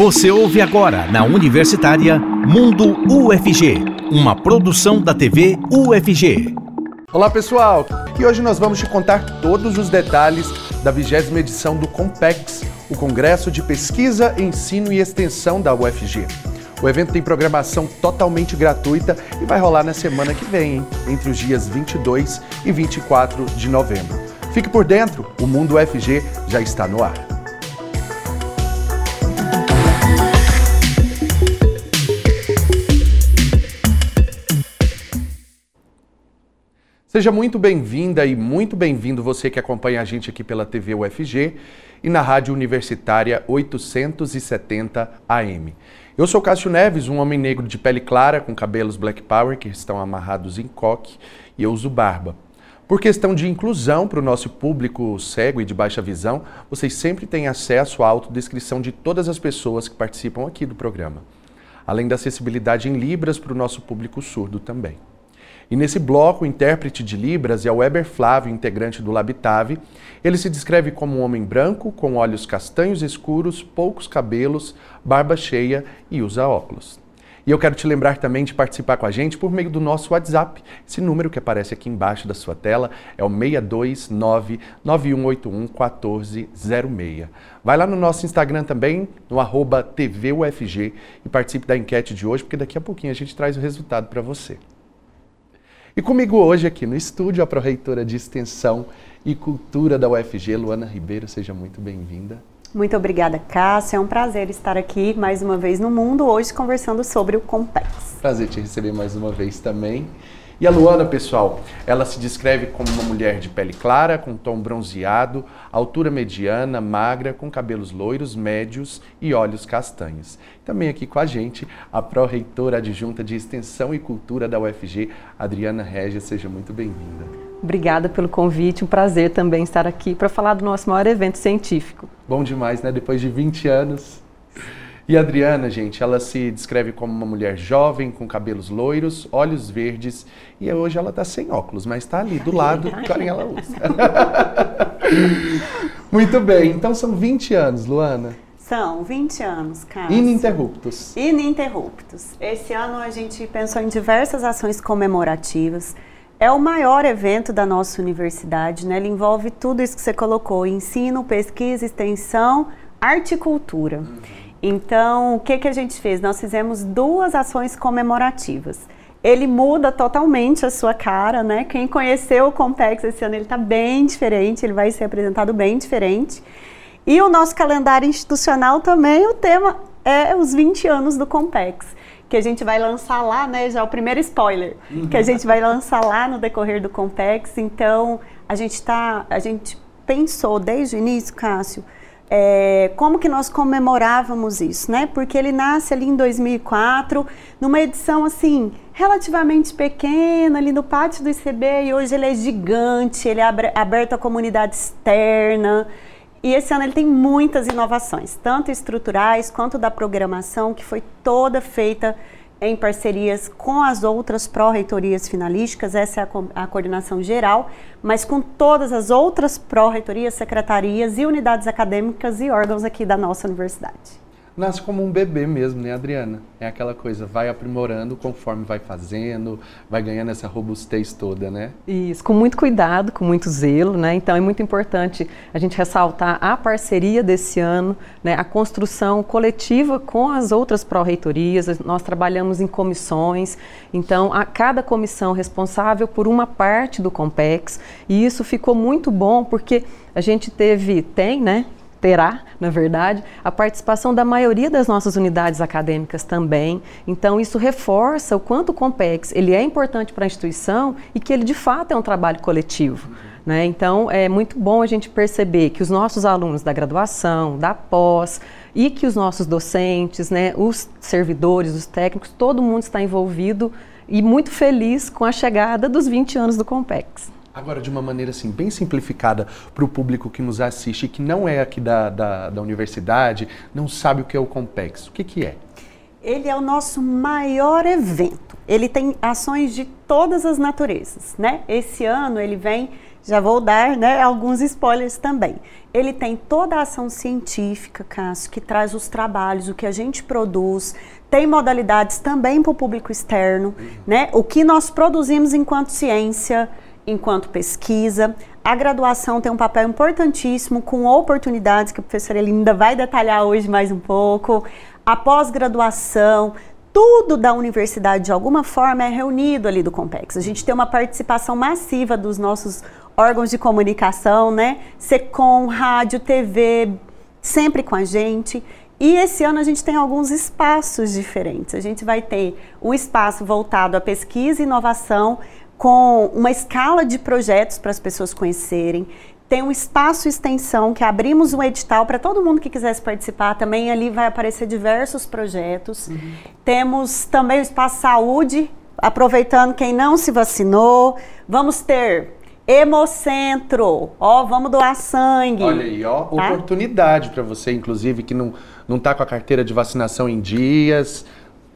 Você ouve agora na Universitária Mundo UFG, uma produção da TV UFG. Olá pessoal, e hoje nós vamos te contar todos os detalhes da vigésima edição do Compex, o Congresso de Pesquisa, Ensino e Extensão da UFG. O evento tem programação totalmente gratuita e vai rolar na semana que vem, hein? entre os dias 22 e 24 de novembro. Fique por dentro, o Mundo UFG já está no ar. Seja muito bem-vinda e muito bem-vindo você que acompanha a gente aqui pela TV UFG e na Rádio Universitária 870 AM. Eu sou Cássio Neves, um homem negro de pele clara com cabelos black power que estão amarrados em coque e eu uso barba. Por questão de inclusão para o nosso público cego e de baixa visão, vocês sempre têm acesso à autodescrição de todas as pessoas que participam aqui do programa, além da acessibilidade em Libras para o nosso público surdo também. E nesse bloco, o intérprete de Libras é o Weber Flávio, integrante do Labitave. Ele se descreve como um homem branco, com olhos castanhos escuros, poucos cabelos, barba cheia e usa óculos. E eu quero te lembrar também de participar com a gente por meio do nosso WhatsApp. Esse número que aparece aqui embaixo da sua tela é o 629-9181-1406. Vai lá no nosso Instagram também, no arroba TVUFG, e participe da enquete de hoje, porque daqui a pouquinho a gente traz o resultado para você. E comigo hoje aqui no estúdio, a Proreitora de Extensão e Cultura da UFG, Luana Ribeiro, seja muito bem-vinda. Muito obrigada, Cássia. É um prazer estar aqui mais uma vez no mundo, hoje conversando sobre o Compex. Prazer te receber mais uma vez também. E a Luana, pessoal, ela se descreve como uma mulher de pele clara, com tom bronzeado, altura mediana, magra, com cabelos loiros, médios e olhos castanhos. Também aqui com a gente, a pró-reitora adjunta de Extensão e Cultura da UFG, Adriana Regia. Seja muito bem-vinda. Obrigada pelo convite, um prazer também estar aqui para falar do nosso maior evento científico. Bom demais, né? Depois de 20 anos, e a Adriana, gente, ela se descreve como uma mulher jovem, com cabelos loiros, olhos verdes, e hoje ela está sem óculos, mas está ali do lado, porém ela usa. Muito bem, então são 20 anos, Luana. São 20 anos, cara. Ininterruptos. Ininterruptos. Esse ano a gente pensou em diversas ações comemorativas. É o maior evento da nossa universidade, né? Ele envolve tudo isso que você colocou: ensino, pesquisa, extensão, arte e cultura. Uhum. Então, o que, que a gente fez? Nós fizemos duas ações comemorativas. Ele muda totalmente a sua cara, né? Quem conheceu o Compex esse ano, ele está bem diferente, ele vai ser apresentado bem diferente. E o nosso calendário institucional também, o tema é os 20 anos do Compex, que a gente vai lançar lá, né? Já o primeiro spoiler, uhum. que a gente vai lançar lá no decorrer do Compex. Então, a gente tá, a gente pensou desde o início, Cássio, é, como que nós comemorávamos isso, né? Porque ele nasce ali em 2004, numa edição assim relativamente pequena ali no pátio do ICB e hoje ele é gigante, ele é aberto à comunidade externa. E esse ano ele tem muitas inovações, tanto estruturais quanto da programação, que foi toda feita em parcerias com as outras pró-reitorias finalísticas, essa é a, co a, coordenação geral, mas com todas as outras pró-reitorias, secretarias e unidades acadêmicas e órgãos aqui da nossa universidade nasce como um bebê mesmo, né, Adriana? É aquela coisa, vai aprimorando conforme vai fazendo, vai ganhando essa robustez toda, né? Isso, com muito cuidado, com muito zelo, né? Então é muito importante a gente ressaltar a parceria desse ano, né? A construção coletiva com as outras pró-reitorias, nós trabalhamos em comissões, então a cada comissão responsável por uma parte do Compex, e isso ficou muito bom porque a gente teve, tem, né, terá, na verdade, a participação da maioria das nossas unidades acadêmicas também. Então, isso reforça o quanto o Compex ele é importante para a instituição e que ele, de fato, é um trabalho coletivo. Né? Então, é muito bom a gente perceber que os nossos alunos da graduação, da pós, e que os nossos docentes, né, os servidores, os técnicos, todo mundo está envolvido e muito feliz com a chegada dos 20 anos do Compex. Agora, de uma maneira assim, bem simplificada para o público que nos assiste, que não é aqui da, da, da universidade, não sabe o que é o Compex. O que, que é? Ele é o nosso maior evento. Ele tem ações de todas as naturezas, né? Esse ano ele vem já vou dar né, alguns spoilers também. Ele tem toda a ação científica, Cássio, que traz os trabalhos, o que a gente produz, tem modalidades também para o público externo, né? O que nós produzimos enquanto ciência, enquanto pesquisa. A graduação tem um papel importantíssimo com oportunidades que a professora Elinda vai detalhar hoje mais um pouco. A pós-graduação, tudo da universidade de alguma forma é reunido ali do Compex. A gente tem uma participação massiva dos nossos órgãos de comunicação, né? SECOM, rádio, TV, sempre com a gente. E esse ano a gente tem alguns espaços diferentes. A gente vai ter um espaço voltado à pesquisa e inovação, com uma escala de projetos para as pessoas conhecerem. Tem um espaço extensão que abrimos um edital para todo mundo que quisesse participar. Também ali vai aparecer diversos projetos. Uhum. Temos também o espaço saúde, aproveitando quem não se vacinou. Vamos ter Hemocentro, ó, vamos doar sangue. Olha aí, ó, tá? oportunidade para você, inclusive, que não, não tá com a carteira de vacinação em dias.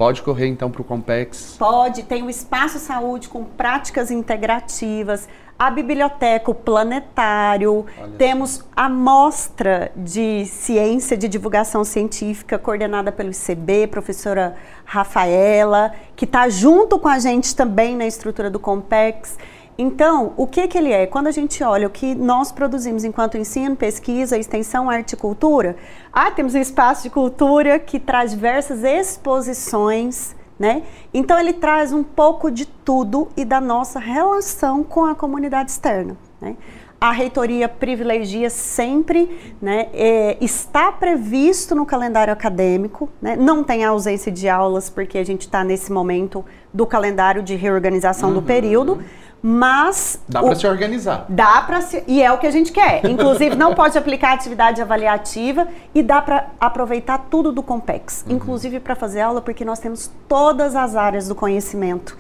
Pode correr então para o Compex? Pode, tem o Espaço Saúde com práticas integrativas, a biblioteca, o planetário, Olha temos assim. a mostra de ciência, de divulgação científica, coordenada pelo ICB, professora Rafaela, que está junto com a gente também na estrutura do Compex. Então, o que, que ele é? Quando a gente olha o que nós produzimos enquanto ensino, pesquisa, extensão, arte e cultura, ah, temos um espaço de cultura que traz diversas exposições, né? Então, ele traz um pouco de tudo e da nossa relação com a comunidade externa, né? A reitoria privilegia sempre, né, é, está previsto no calendário acadêmico, né, não tem ausência de aulas, porque a gente está nesse momento do calendário de reorganização uhum. do período, mas dá para se organizar. Dá para se e é o que a gente quer. Inclusive não pode aplicar atividade avaliativa e dá para aproveitar tudo do Compex, uhum. inclusive para fazer aula porque nós temos todas as áreas do conhecimento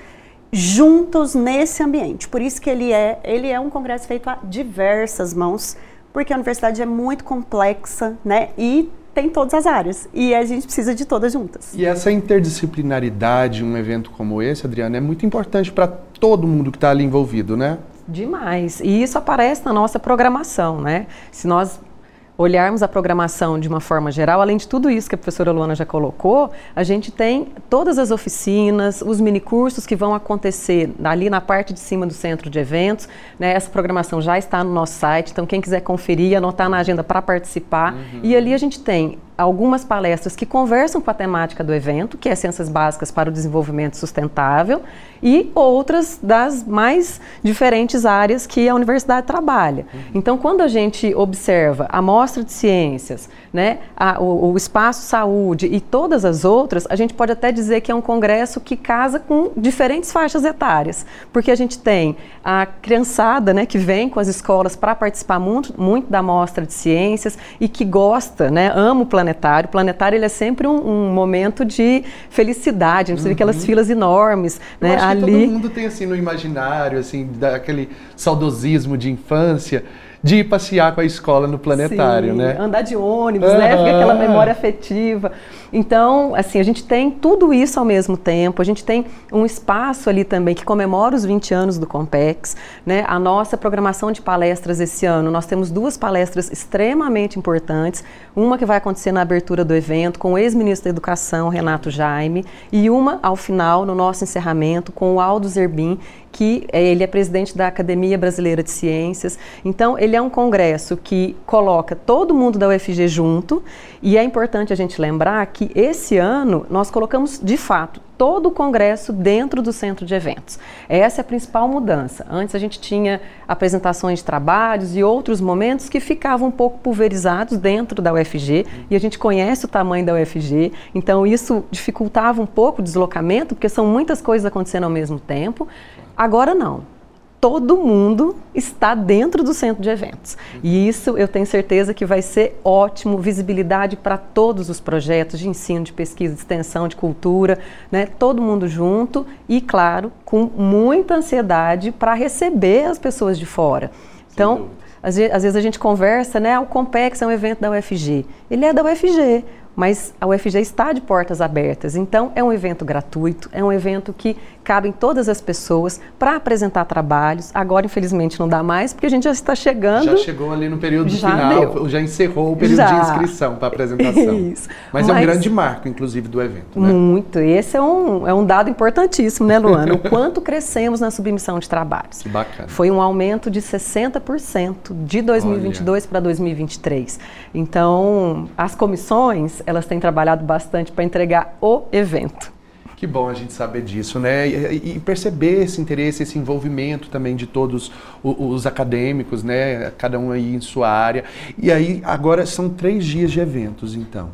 juntos nesse ambiente. Por isso que ele é, ele é um congresso feito a diversas mãos, porque a universidade é muito complexa, né? E tem todas as áreas e a gente precisa de todas juntas. E essa interdisciplinaridade, um evento como esse, Adriana, é muito importante para todo mundo que está ali envolvido, né? Demais. E isso aparece na nossa programação, né? Se nós olharmos a programação de uma forma geral, além de tudo isso que a professora Luana já colocou, a gente tem todas as oficinas, os minicursos que vão acontecer ali na parte de cima do centro de eventos. Né? Essa programação já está no nosso site, então quem quiser conferir, anotar na agenda para participar. Uhum. E ali a gente tem algumas palestras que conversam com a temática do evento, que é Ciências Básicas para o Desenvolvimento Sustentável, e outras das mais diferentes áreas que a universidade trabalha. Uhum. Então, quando a gente observa a mostra de ciências, né, a, o, o, espaço saúde e todas as outras, a gente pode até dizer que é um congresso que casa com diferentes faixas etárias, porque a gente tem a criançada né, que vem com as escolas para participar muito, muito da mostra de ciências e que gosta, né, ama o planetário. O planetário ele é sempre um, um momento de felicidade, uhum. vê aquelas filas enormes. Eu né, ali. todo mundo tem assim no imaginário, assim, daquele saudosismo de infância de ir passear com a escola no planetário, Sim, né? Andar de ônibus, uhum. né? Fica aquela memória afetiva. Então, assim, a gente tem tudo isso ao mesmo tempo. A gente tem um espaço ali também que comemora os 20 anos do Compex, né? A nossa programação de palestras esse ano, nós temos duas palestras extremamente importantes. Uma que vai acontecer na abertura do evento com o ex-ministro da Educação, Renato Jaime, e uma ao final, no nosso encerramento, com o Aldo Zerbin, que é, ele é presidente da Academia Brasileira de Ciências. Então, ele é um congresso que coloca todo mundo da UFG junto, e é importante a gente lembrar que esse ano nós colocamos, de fato, todo o congresso dentro do centro de eventos. Essa é a principal mudança. Antes a gente tinha apresentações de trabalhos e outros momentos que ficavam um pouco pulverizados dentro da UFG, e a gente conhece o tamanho da UFG, então isso dificultava um pouco o deslocamento, porque são muitas coisas acontecendo ao mesmo tempo. Agora não. Todo mundo está dentro do centro de eventos. E isso eu tenho certeza que vai ser ótimo, visibilidade para todos os projetos de ensino, de pesquisa, de extensão, de cultura, né? todo mundo junto e, claro, com muita ansiedade para receber as pessoas de fora. Então, às vezes a gente conversa, né? O Compex é um evento da UFG. Ele é da UFG, mas a UFG está de portas abertas. Então, é um evento gratuito, é um evento que cabem todas as pessoas para apresentar trabalhos. Agora, infelizmente, não dá mais, porque a gente já está chegando. Já chegou ali no período já final, deu. já encerrou o período Já. de inscrição para apresentação. Isso. Mas, é um Mas- grande marco, inclusive, do evento, né? Muito. Esse é um, é um dado importantíssimo, né, Luana? O quanto crescemos na submissão de trabalhos. Que bacana. Foi um aumento de 60% de 2022 para 2023. Então, as comissões, elas têm trabalhado bastante para entregar o evento. Que bom a gente saber disso, né? E, e perceber esse interesse, esse envolvimento também de todos o- os acadêmicos, né? Cada um aí em sua área. E aí, agora são três dias de eventos, então.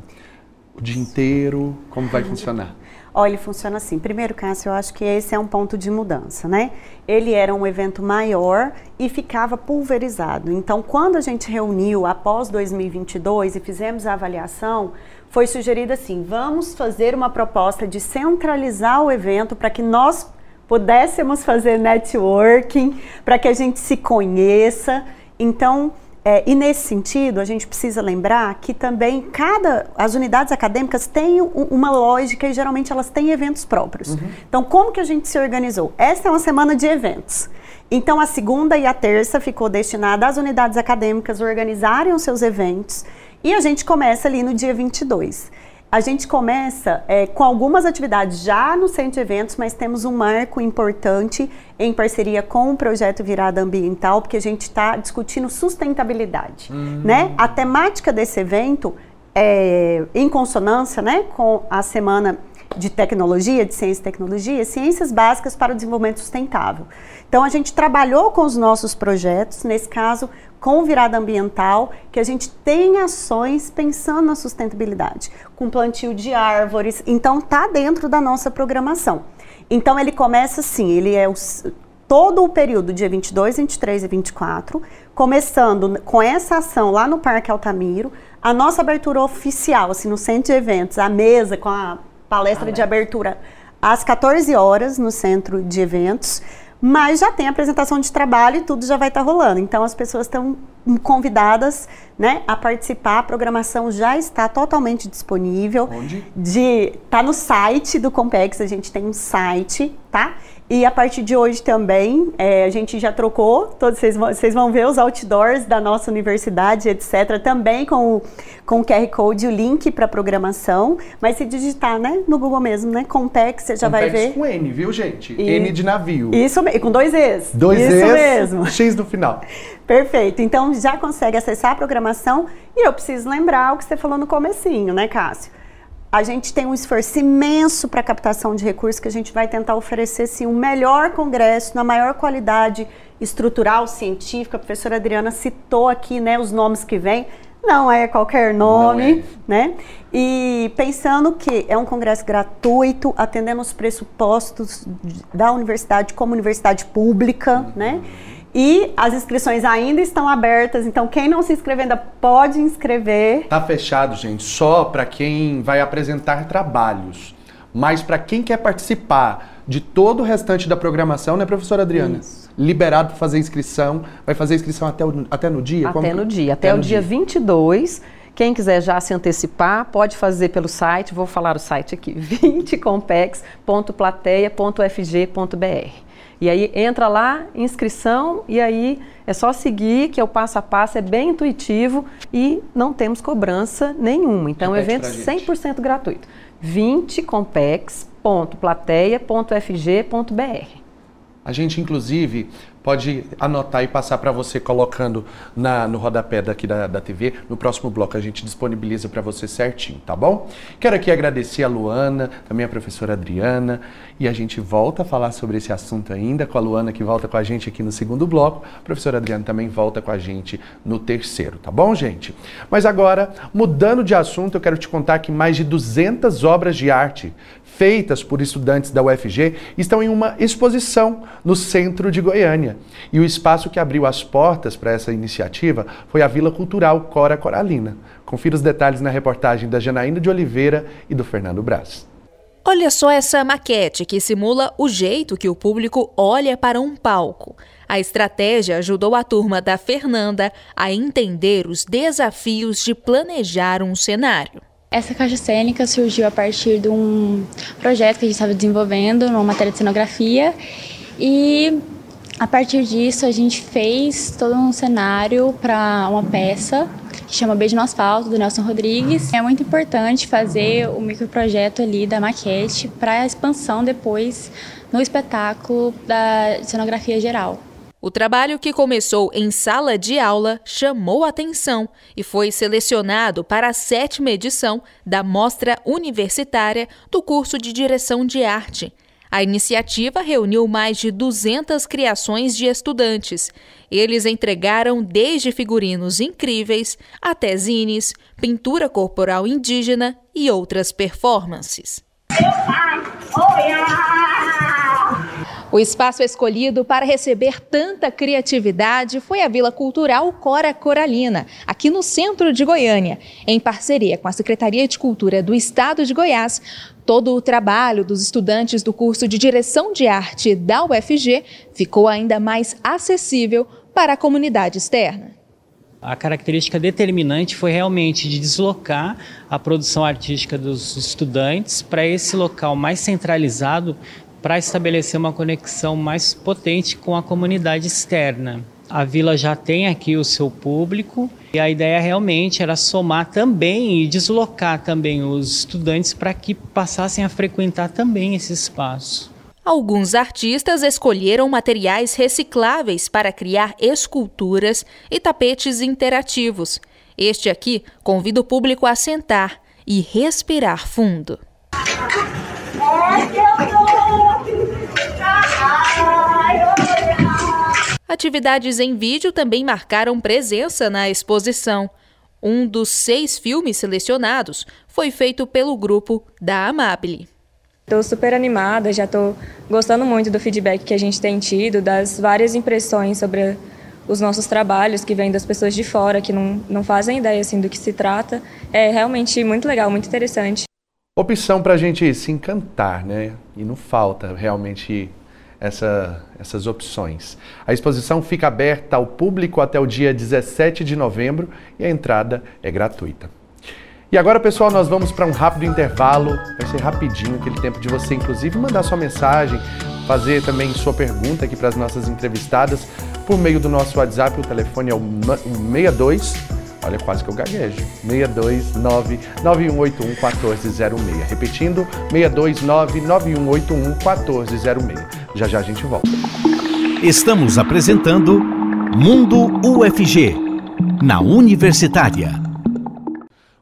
O dia inteiro, como vai funcionar? Olha, ele funciona assim. Primeiro, Cássio, eu acho que esse é um ponto de mudança, né? Ele era um evento maior e ficava pulverizado. Então, quando a gente reuniu após 2022 e fizemos a avaliação, foi sugerido assim: vamos fazer uma proposta de centralizar o evento para que nós pudéssemos fazer networking, para que a gente se conheça. Então, é, e nesse sentido, a gente precisa lembrar que também cada as unidades acadêmicas têm um- uma lógica e geralmente elas têm eventos próprios. Então, como que a gente se organizou? Esta é uma semana de eventos. Então, a segunda e a terça ficou destinada às unidades acadêmicas organizarem os seus eventos e a gente começa ali no dia 22. A gente começa é, com algumas atividades já no centro de eventos, mas temos um marco importante em parceria com o projeto Virada Ambiental, porque a gente está discutindo sustentabilidade. Né? A temática desse evento é em consonância né, com a semana de tecnologia, de ciência e tecnologia, ciências básicas para o desenvolvimento sustentável. Então a gente trabalhou com os nossos projetos, nesse caso com virada ambiental, que a gente tem ações pensando na sustentabilidade, com plantio de árvores, então tá dentro da nossa programação. Então ele começa assim, ele é o, todo o período dia 22, 23 e 24, começando com essa ação lá no Parque Altamiro, a nossa abertura oficial, assim, no centro de eventos, a mesa com a palestra de abertura às 14 horas no centro de eventos, mas já tem apresentação de trabalho e tudo já vai estar rolando. Então as pessoas estão convidadas, né, a participar. A programação já está totalmente disponível. Onde? De tá no site do Compex, a gente tem um site, tá? E a partir de hoje também, é, a gente já trocou, todos vocês vão, vocês vão ver os outdoors da nossa universidade, etc. Também com o, com o QR Code, o link para programação. Mas se digitar, né, no Google mesmo, né, Compex, você já vai Complexo ver. com N, viu, gente? E- N de navio. Isso mesmo, com dois E's. Dois Isso Es, mesmo. X no final. Perfeito. Então já consegue acessar a programação e eu preciso lembrar o que você falou no comecinho, né, Cássio? A gente tem um esforço imenso para captação de recursos que a gente vai tentar oferecer sim o melhor congresso na maior qualidade estrutural, científica. A professora Adriana citou aqui, né, os nomes que vêm. Não é qualquer nome, né? E pensando que é um congresso gratuito, atendendo os pressupostos da universidade como universidade pública, né? E as inscrições ainda estão abertas, então quem não se inscrever ainda pode inscrever. Tá fechado, gente, só para quem vai apresentar trabalhos. Mas para quem quer participar de todo o restante da programação, né, professora Adriana? Liberado para fazer inscrição. Vai fazer inscrição até, o- até no dia? Como Até que- no dia, até, o dia 22. Quem quiser já se antecipar, pode fazer pelo site, vou falar o site aqui, 20compex.plateia.fg.br. E aí entra lá, inscrição, e aí é só seguir, que é o passo a passo, é bem intuitivo e não temos cobrança nenhuma. Então, é um Repete evento pra gente. 100% gratuito. 20compex.plateia.fg.br. A gente, inclusive, pode anotar e passar para você colocando na, no rodapé daqui da, da TV. No próximo bloco a gente disponibiliza para você certinho, tá bom? Quero aqui agradecer a Luana, também a professora Adriana, e a gente volta a falar sobre esse assunto ainda com a Luana, que volta com a gente aqui no segundo bloco. A professora Adriana também volta com a gente no terceiro, tá bom, gente? Mas agora, mudando de assunto, eu quero te contar que mais de 200 obras de arte feitas por estudantes da UFG estão em uma exposição no centro de Goiânia. E o espaço que abriu as portas para essa iniciativa foi a Vila Cultural Cora Coralina. Confira os detalhes na reportagem da Janaína de Oliveira e do Fernando Braz. Olha só essa maquete que simula o jeito que o público olha para um palco. A estratégia ajudou a turma da Fernanda a entender os desafios de planejar um cenário. Essa caixa cênica surgiu a partir de um projeto que a gente estava desenvolvendo, uma matéria de cenografia, e a partir disso a gente fez todo um cenário para uma peça que chama Beijo no Asfalto, do Nelson Rodrigues. É muito importante fazer o microprojeto ali da maquete para a expansão depois no espetáculo da cenografia geral. O trabalho que começou em sala de aula chamou atenção e foi selecionado para a sétima edição da Mostra Universitária do curso de Direção de Arte. A iniciativa reuniu mais de 200 criações de estudantes. Eles entregaram desde figurinos incríveis até zines, pintura corporal indígena e outras performances. Meu pai, o espaço escolhido para receber tanta criatividade foi a Vila Cultural Cora Coralina, aqui no centro de Goiânia. Em parceria com a Secretaria de Cultura do Estado de Goiás, todo o trabalho dos estudantes do curso de Direção de Arte da UFG ficou ainda mais acessível para a comunidade externa. A característica determinante foi realmente de deslocar a produção artística dos estudantes para esse local mais centralizado para estabelecer uma conexão mais potente com a comunidade externa. A vila já tem aqui o seu público e a ideia realmente era somar também e deslocar também os estudantes para que passassem a frequentar também esse espaço. Alguns artistas escolheram materiais recicláveis para criar esculturas e tapetes interativos. Este aqui convida o público a sentar e respirar fundo. Atividades em vídeo também marcaram presença na exposição. Um dos seis filmes selecionados foi feito pelo grupo da Amabile. Estou super animada, já estou gostando muito do feedback que a gente tem tido, das várias impressões sobre os nossos trabalhos que vêm das pessoas de fora, que não, não fazem ideia assim, do que se trata. É realmente muito legal, muito interessante. Opção para a gente se encantar, né? E não falta realmente essa, essas opções. A exposição fica aberta ao público até o dia 17 de novembro e a entrada é gratuita. E agora, pessoal, nós vamos para um rápido intervalo. Vai ser rapidinho, aquele tempo de você, inclusive, mandar sua mensagem, fazer também sua pergunta aqui para as nossas entrevistadas por meio do nosso WhatsApp. O telefone é o 62 Olha, quase que eu gaguejo. 629-9181-1406. Repetindo, 629-9181-1406. Já já a gente volta. Estamos apresentando Mundo UFG, na Universitária.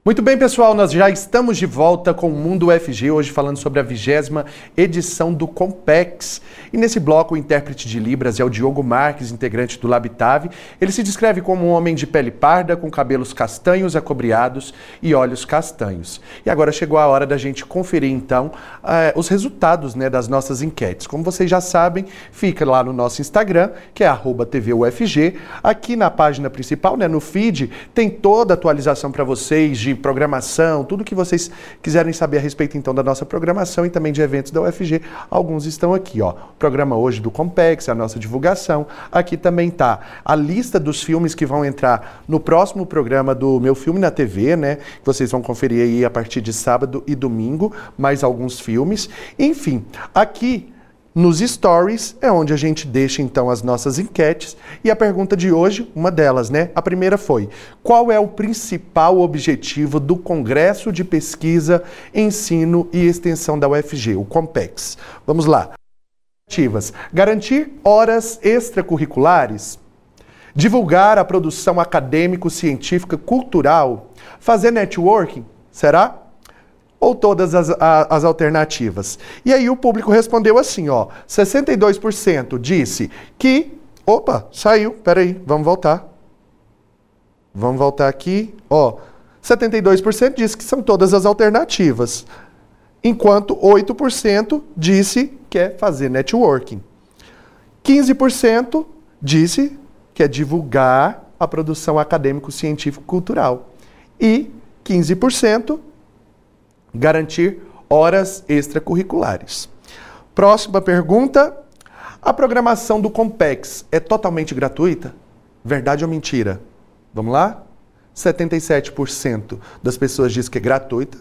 Muito bem, pessoal, nós já estamos de volta com o Mundo UFG, hoje falando sobre a vigésima edição do Compex. E nesse bloco, o intérprete de Libras é o Diogo Marques, integrante do Labitave. Ele se descreve como um homem de pele parda, com cabelos castanhos acobreados e olhos castanhos. E agora chegou a hora da gente conferir, então, eh, os resultados né, das nossas enquetes. Como vocês já sabem, fica lá no nosso Instagram, que é TVUFG. Aqui na página principal, né, no feed, tem toda a atualização para vocês de programação, tudo que vocês quiserem saber a respeito então da nossa programação e também de eventos da UFG, alguns estão aqui, ó. O programa hoje do Compex, a nossa divulgação. Aqui também tá a lista dos filmes que vão entrar no próximo programa do Meu Filme na TV, né? Que vocês vão conferir aí a partir de sábado e domingo, mais alguns filmes. Enfim, aqui nos stories é onde a gente deixa então as nossas enquetes e a pergunta de hoje, uma delas, né? A primeira foi: qual é o principal objetivo do Congresso de Pesquisa, Ensino e Extensão da UFG, o COMPEX? Vamos lá. Garantir horas extracurriculares, divulgar a produção acadêmico-científica cultural, fazer networking, será? Ou todas as, a, as alternativas? E aí o público respondeu assim, ó, 62% disse que, opa, saiu, peraí, vamos voltar. Vamos voltar aqui, ó, 72% disse que são todas as alternativas, enquanto 8% disse que é fazer networking. 15% disse que é divulgar a produção acadêmico-científico-cultural. E 15% garantir horas extracurriculares. Próxima pergunta. A programação do Compex é totalmente gratuita? Verdade ou mentira? Vamos lá? 77% das pessoas diz que é gratuita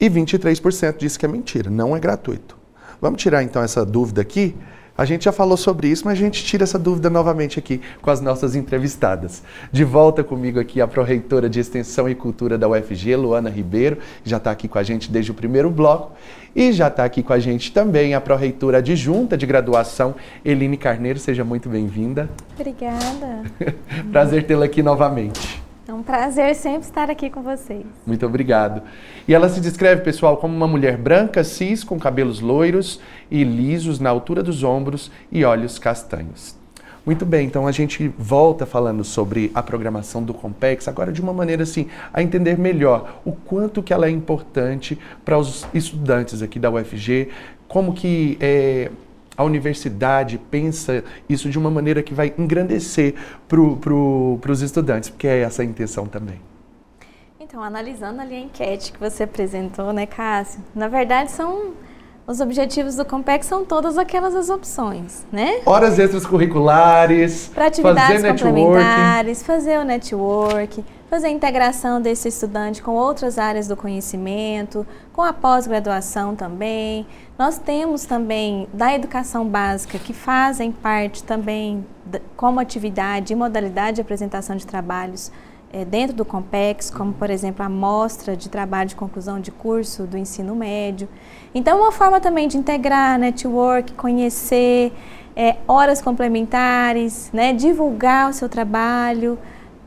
e 23% diz que é mentira, não é gratuito. Vamos tirar então essa dúvida aqui a gente já falou sobre isso, mas a gente tira essa dúvida novamente aqui com as nossas entrevistadas. De volta comigo aqui a pró-reitora de Extensão e Cultura da UFG, Luana Ribeiro, que já está aqui com a gente desde o primeiro bloco. E já está aqui com a gente também a pró-reitora adjunta de graduação, Eline Carneiro. Seja muito bem-vinda. Obrigada. Prazer tê-la aqui novamente. É um prazer sempre estar aqui com vocês. Muito obrigado. E ela se descreve, pessoal, como uma mulher branca, cis, com cabelos loiros e lisos na altura dos ombros e olhos castanhos. Muito bem, então a gente volta falando sobre a programação do Compex, agora de uma maneira assim, a entender melhor o quanto que ela é importante para os estudantes aqui da UFG, como que é, a universidade pensa isso de uma maneira que vai engrandecer para pro, os estudantes, porque é essa a intenção também. Então, analisando ali a enquete que você apresentou, né, Cássio? Na verdade, são os objetivos do Compec são todas aquelas as opções, né? Horas extras curriculares, para atividades fazer complementares, fazer o network, fazer a integração desse estudante com outras áreas do conhecimento, com a pós-graduação também. Nós temos também da educação básica que fazem parte também como atividade e modalidade de apresentação de trabalhos é, dentro do Compex, como por exemplo a mostra de trabalho de conclusão de curso do ensino médio. Então, uma forma também de integrar network, conhecer é, horas complementares, né, divulgar o seu trabalho.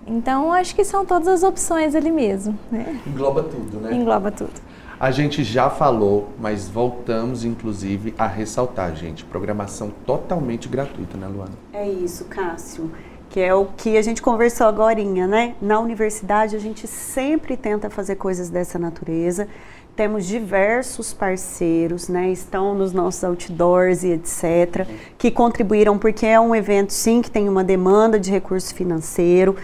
Então, acho que são todas as opções ali mesmo. Né? Engloba tudo, né? Engloba tudo. A gente já falou, mas voltamos inclusive a ressaltar, gente, programação totalmente gratuita, né, Luana? É isso, Cássio que é o que a gente conversou agora, né? Na universidade a gente sempre tenta fazer coisas dessa natureza. Temos diversos parceiros, né? Estão nos nossos outdoors e etc, que contribuíram porque é um evento sim que tem uma demanda de recurso financeiro.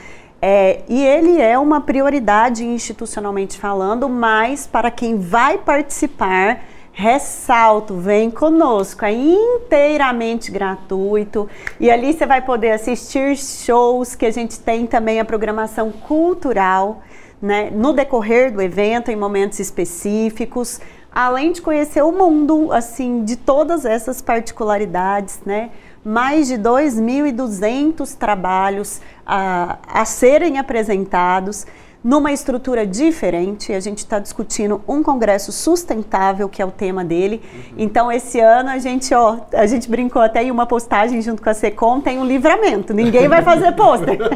É, e ele é uma prioridade institucionalmente falando, mas para quem vai participar, ressalto, vem conosco, é inteiramente gratuito. E ali você vai poder assistir shows que a gente tem também a programação cultural, né, no decorrer do evento em momentos específicos, além de conhecer o mundo assim de todas essas particularidades, né? Mais de 2.200 trabalhos a, a serem apresentados numa estrutura diferente. A gente está discutindo um congresso sustentável, que é o tema dele. Uhum. Então, esse ano a gente, ó, a gente brincou até em uma postagem junto com a Secom, tem um livramento. Ninguém vai fazer pôster.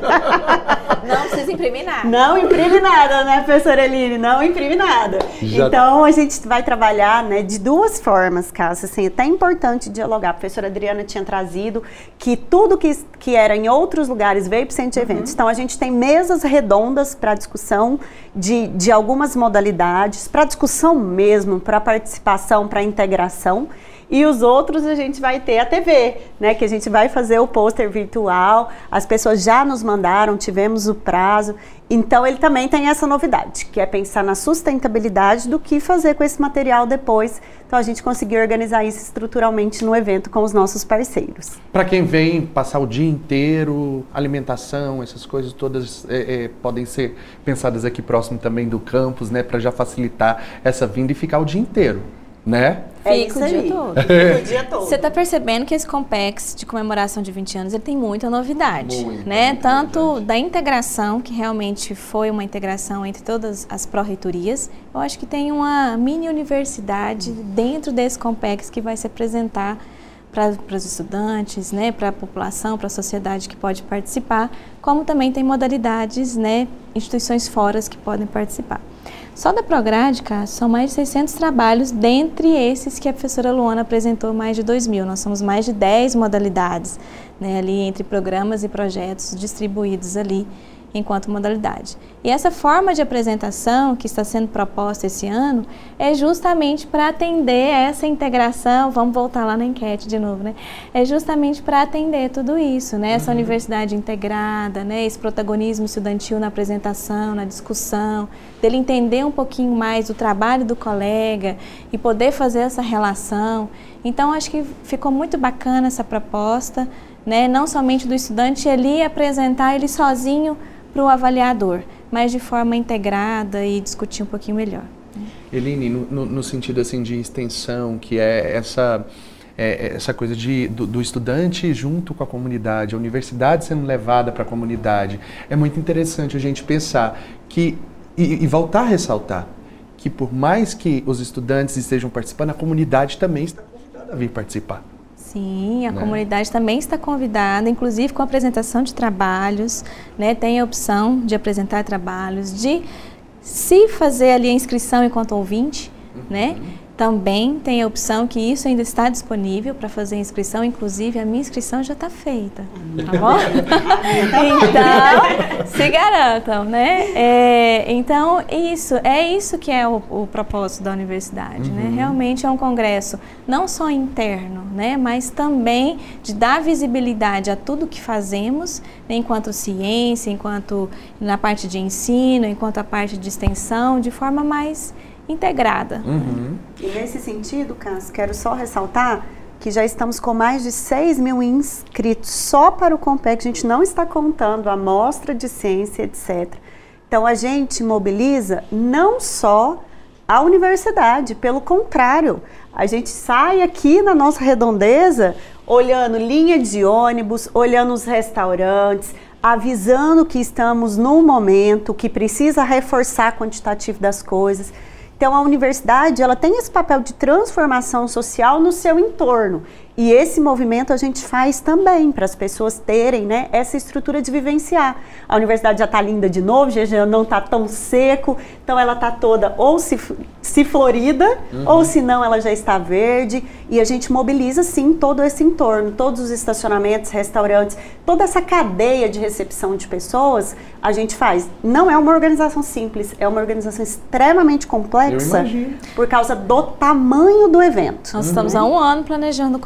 Não precisa imprimir nada. Não imprime nada, né, professora Eline? Não imprime nada. Já... Então, a gente vai trabalhar né, de duas formas, Cássia. Assim, é até importante dialogar. A professora Adriana tinha trazido que tudo que, que era em outros lugares veio para o centro de eventos. Uhum. Então, a gente tem mesas redondas para discussão de, de algumas modalidades, para discussão mesmo, para participação, para integração. E os outros a gente vai ter a TV, né? Que a gente vai fazer o pôster virtual. As pessoas já nos mandaram, tivemos o prazo. Então ele também tem essa novidade, que é pensar na sustentabilidade do que fazer com esse material depois. Então a gente conseguiu organizar isso estruturalmente no evento com os nossos parceiros. Para quem vem passar o dia inteiro, alimentação, essas coisas todas é, é, podem ser pensadas aqui próximo também do campus, né? Para já facilitar essa vinda e ficar o dia inteiro né? É Fica o dia todo. o dia todo. Você está percebendo que esse Compex de comemoração de 20 anos ele tem muita novidade, muita, né? Muita Tanto novidade. da integração, que realmente foi uma integração entre todas as pró-reitorias, eu acho que tem uma mini universidade dentro desse Compex que vai se apresentar para os estudantes, né, para a população, para a sociedade que pode participar, como também tem modalidades, né, instituições fora que podem participar. Só da Prográdica são mais de 600 trabalhos, dentre esses que a professora Luana apresentou mais de 2 mil. Nós somos mais de 10 modalidades, né, ali entre programas e projetos distribuídos ali enquanto modalidade. E essa forma de apresentação que está sendo proposta esse ano é justamente para atender essa integração, vamos voltar lá na enquete de novo, né? É justamente para atender tudo isso, né? Essa uhum. universidade integrada, né? Esse protagonismo estudantil na apresentação, na discussão, dele entender um pouquinho mais o trabalho do colega e poder fazer essa relação. Então, acho que ficou muito bacana essa proposta, né? Não somente do estudante ali apresentar ele sozinho para o avaliador, mas de forma integrada e discutir um pouquinho melhor. Eline, no, no, sentido assim de extensão, que é essa é, essa coisa de, do, do, estudante junto com a comunidade, a universidade sendo levada para a comunidade, é muito interessante a gente pensar que e, e voltar a ressaltar que por mais que os estudantes estejam participando, a comunidade também está convidada a vir participar. Sim, a né? comunidade também está convidada, inclusive com apresentação de trabalhos, né? Tem a opção de apresentar trabalhos, de se fazer ali a inscrição enquanto ouvinte, né? uhum. né? Também tem a opção que isso ainda está disponível para fazer inscrição, inclusive a minha inscrição já está feita, tá bom? então, se garantam, né? É, então, isso, é isso que é o, o propósito da universidade, né? uhum. né? Realmente é um congresso não só interno, né? Mas também de dar visibilidade a tudo que fazemos, né? enquanto ciência, enquanto na parte de ensino, enquanto a parte de extensão, de forma mais integrada. Uhum. E nesse sentido, Cássio, quero só ressaltar que já estamos com mais de 6 mil inscritos só para o Compec. A gente não está contando a amostra de ciência, etc. Então a gente mobiliza não só a universidade, pelo contrário, a gente sai aqui na nossa redondeza olhando linha de ônibus, olhando os restaurantes, avisando que estamos num momento que precisa reforçar quantitativo das coisas. Então a universidade ela tem esse papel de transformação social no seu entorno e esse movimento a gente faz também para as pessoas terem né, essa estrutura de vivenciar. A universidade já está linda de novo, já não está tão seco, então ela está toda ou se, se florida, uhum. ou se não ela já está verde. E a gente mobiliza sim todo esse entorno, todos os estacionamentos, restaurantes, toda essa cadeia de recepção de pessoas, a gente faz. Não é uma organização simples, é uma organização extremamente complexa por causa do tamanho do evento. Nós uhum. estamos há um ano planejando o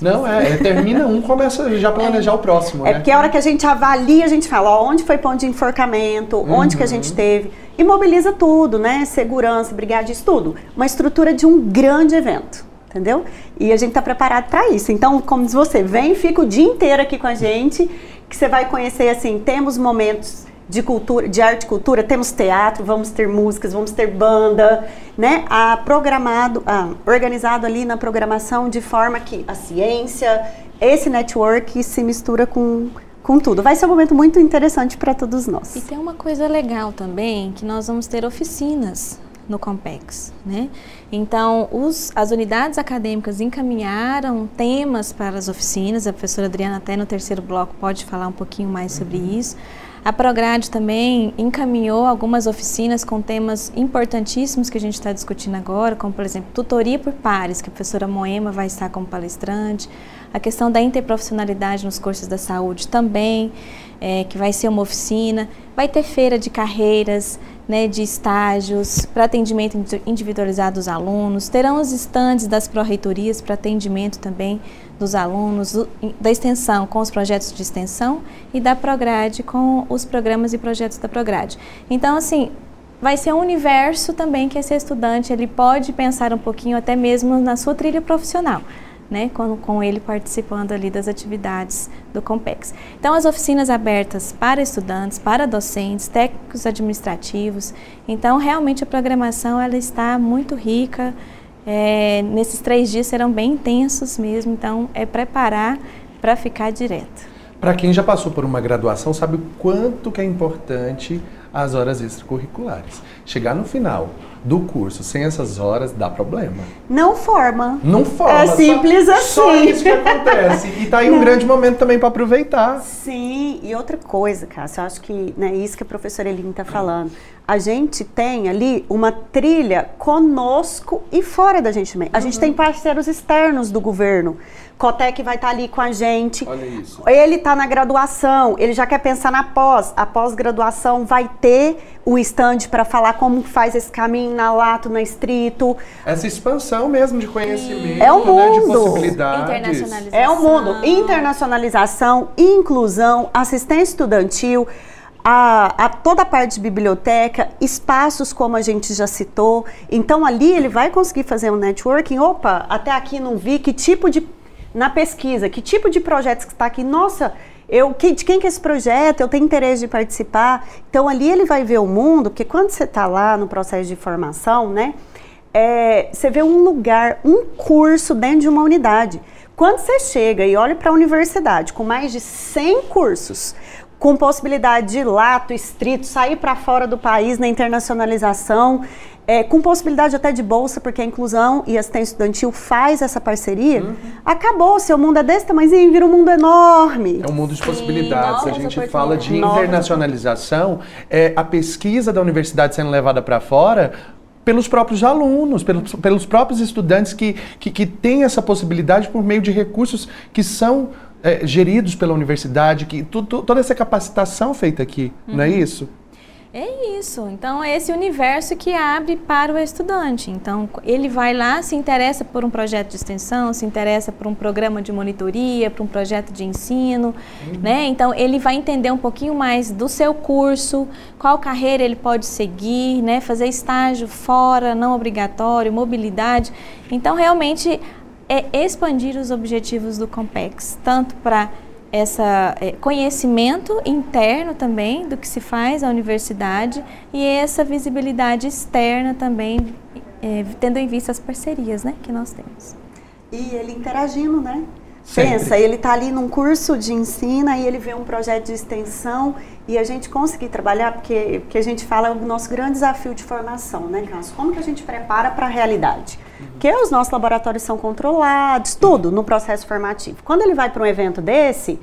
não, é, é, termina um, começa já a planejar o próximo. É né? porque a hora que a gente avalia, a gente fala ó, onde foi ponto de enforcamento, uhum. onde que a gente teve. E mobiliza tudo, né? Segurança, brigadistas, tudo. Uma estrutura de um grande evento entendeu? E a gente está preparado para isso. Então, como diz você, vem, fica o dia inteiro aqui com a gente, que você vai conhecer assim, temos momentos de cultura, de arte e cultura, temos teatro, vamos ter músicas, vamos ter banda, né? A programado, ah, organizado ali na programação de forma que a ciência, esse network se mistura com com tudo. Vai ser um momento muito interessante para todos nós. E tem uma coisa legal também, que nós vamos ter oficinas no Compex, né? Então, os, as unidades acadêmicas encaminharam temas para as oficinas, a professora Adriana até no terceiro bloco pode falar um pouquinho mais sobre uhum. isso. A Prograde também encaminhou algumas oficinas com temas importantíssimos que a gente está discutindo agora, como, por exemplo, tutoria por pares, que a professora Moema vai estar como palestrante, a questão da interprofissionalidade nos cursos da saúde também, é, que vai ser uma oficina, vai ter feira de carreiras, né, de estágios para atendimento individualizado dos alunos, terão os estandes das pró-reitorias para atendimento também dos alunos, da extensão com os projetos de extensão e da Prograde com os programas e projetos da Prograde. Então, assim, vai ser um universo também que esse estudante ele pode pensar um pouquinho até mesmo na sua trilha profissional né, com, com ele participando ali das atividades do Compex. Então, as oficinas abertas para estudantes, para docentes, técnicos administrativos. Então, realmente a programação ela está muito rica. É, nesses três dias serão bem intensos mesmo. Então, é preparar para ficar direto. Para quem já passou por uma graduação, sabe o quanto que é importante as horas extracurriculares. Chegar no final do curso sem essas horas dá problema. Não forma. Não forma. É simples só, assim. Só isso que acontece. E tá aí um grande momento também para aproveitar. Sim, e outra coisa, Cássio, eu acho que né, isso que a professora Eline está falando. A gente tem ali uma trilha conosco e fora da gente também. A uhum. gente tem parceiros externos do governo. Cotec vai estar tá ali com a gente. Olha isso. Ele está na graduação, ele já quer pensar na pós. A pós-graduação vai ter o stand para falar como faz esse caminho na Lato, na Estrito. Essa expansão mesmo de conhecimento, é o mundo. Né, de possibilidades. É o mundo. Internacionalização, inclusão, assistência estudantil. A, a, toda a parte de biblioteca, espaços como a gente já citou. Então ali ele vai conseguir fazer um networking. Opa, até aqui não vi que tipo de na pesquisa, que tipo de projetos que está aqui. Nossa, Eu, que, de quem que é esse projeto? Eu tenho interesse de participar. Então ali ele vai ver o mundo, porque quando você está lá no processo de formação, né? É, você vê um lugar, um curso dentro de uma unidade. Quando você chega e olha para a universidade com mais de 100 cursos, com possibilidade de lato, estrito, sair para fora do país na internacionalização, é, com possibilidade até de bolsa, porque a inclusão e assistência estudantil faz essa parceria, uhum. acabou. Seu mundo é desse tamanhozinho, vira um mundo enorme. É um mundo de possibilidades. Sim, a gente fala de internacionalização, é, a pesquisa da universidade sendo levada para fora pelos próprios alunos, pelos, pelos próprios estudantes que, que, que têm essa possibilidade por meio de recursos que são é, geridos pela universidade, que tu, tu, toda essa capacitação feita aqui, uhum. não é uhum. isso? É isso. Então, é esse universo que abre para o estudante. Então, ele vai lá, se interessa por um projeto de extensão, se interessa por um programa de monitoria, por um projeto de ensino, uhum. né? Então, ele vai entender um pouquinho mais do seu curso, qual carreira ele pode seguir, né? Fazer estágio fora, não obrigatório, mobilidade. Então, realmente, é expandir os objetivos do Compex, tanto para essa é, conhecimento interno também do que se faz à universidade e essa visibilidade externa também, é, tendo em vista as parcerias né, que nós temos. E ele interagindo, né? Sempre. Pensa, ele está ali num curso de ensino e ele vê um projeto de extensão e a gente conseguir trabalhar, porque, porque a gente fala é o nosso grande desafio de formação, né, Cássio? Como que a gente prepara para a realidade? Porque os nossos laboratórios são controlados, tudo no processo formativo. Quando ele vai para um evento desse,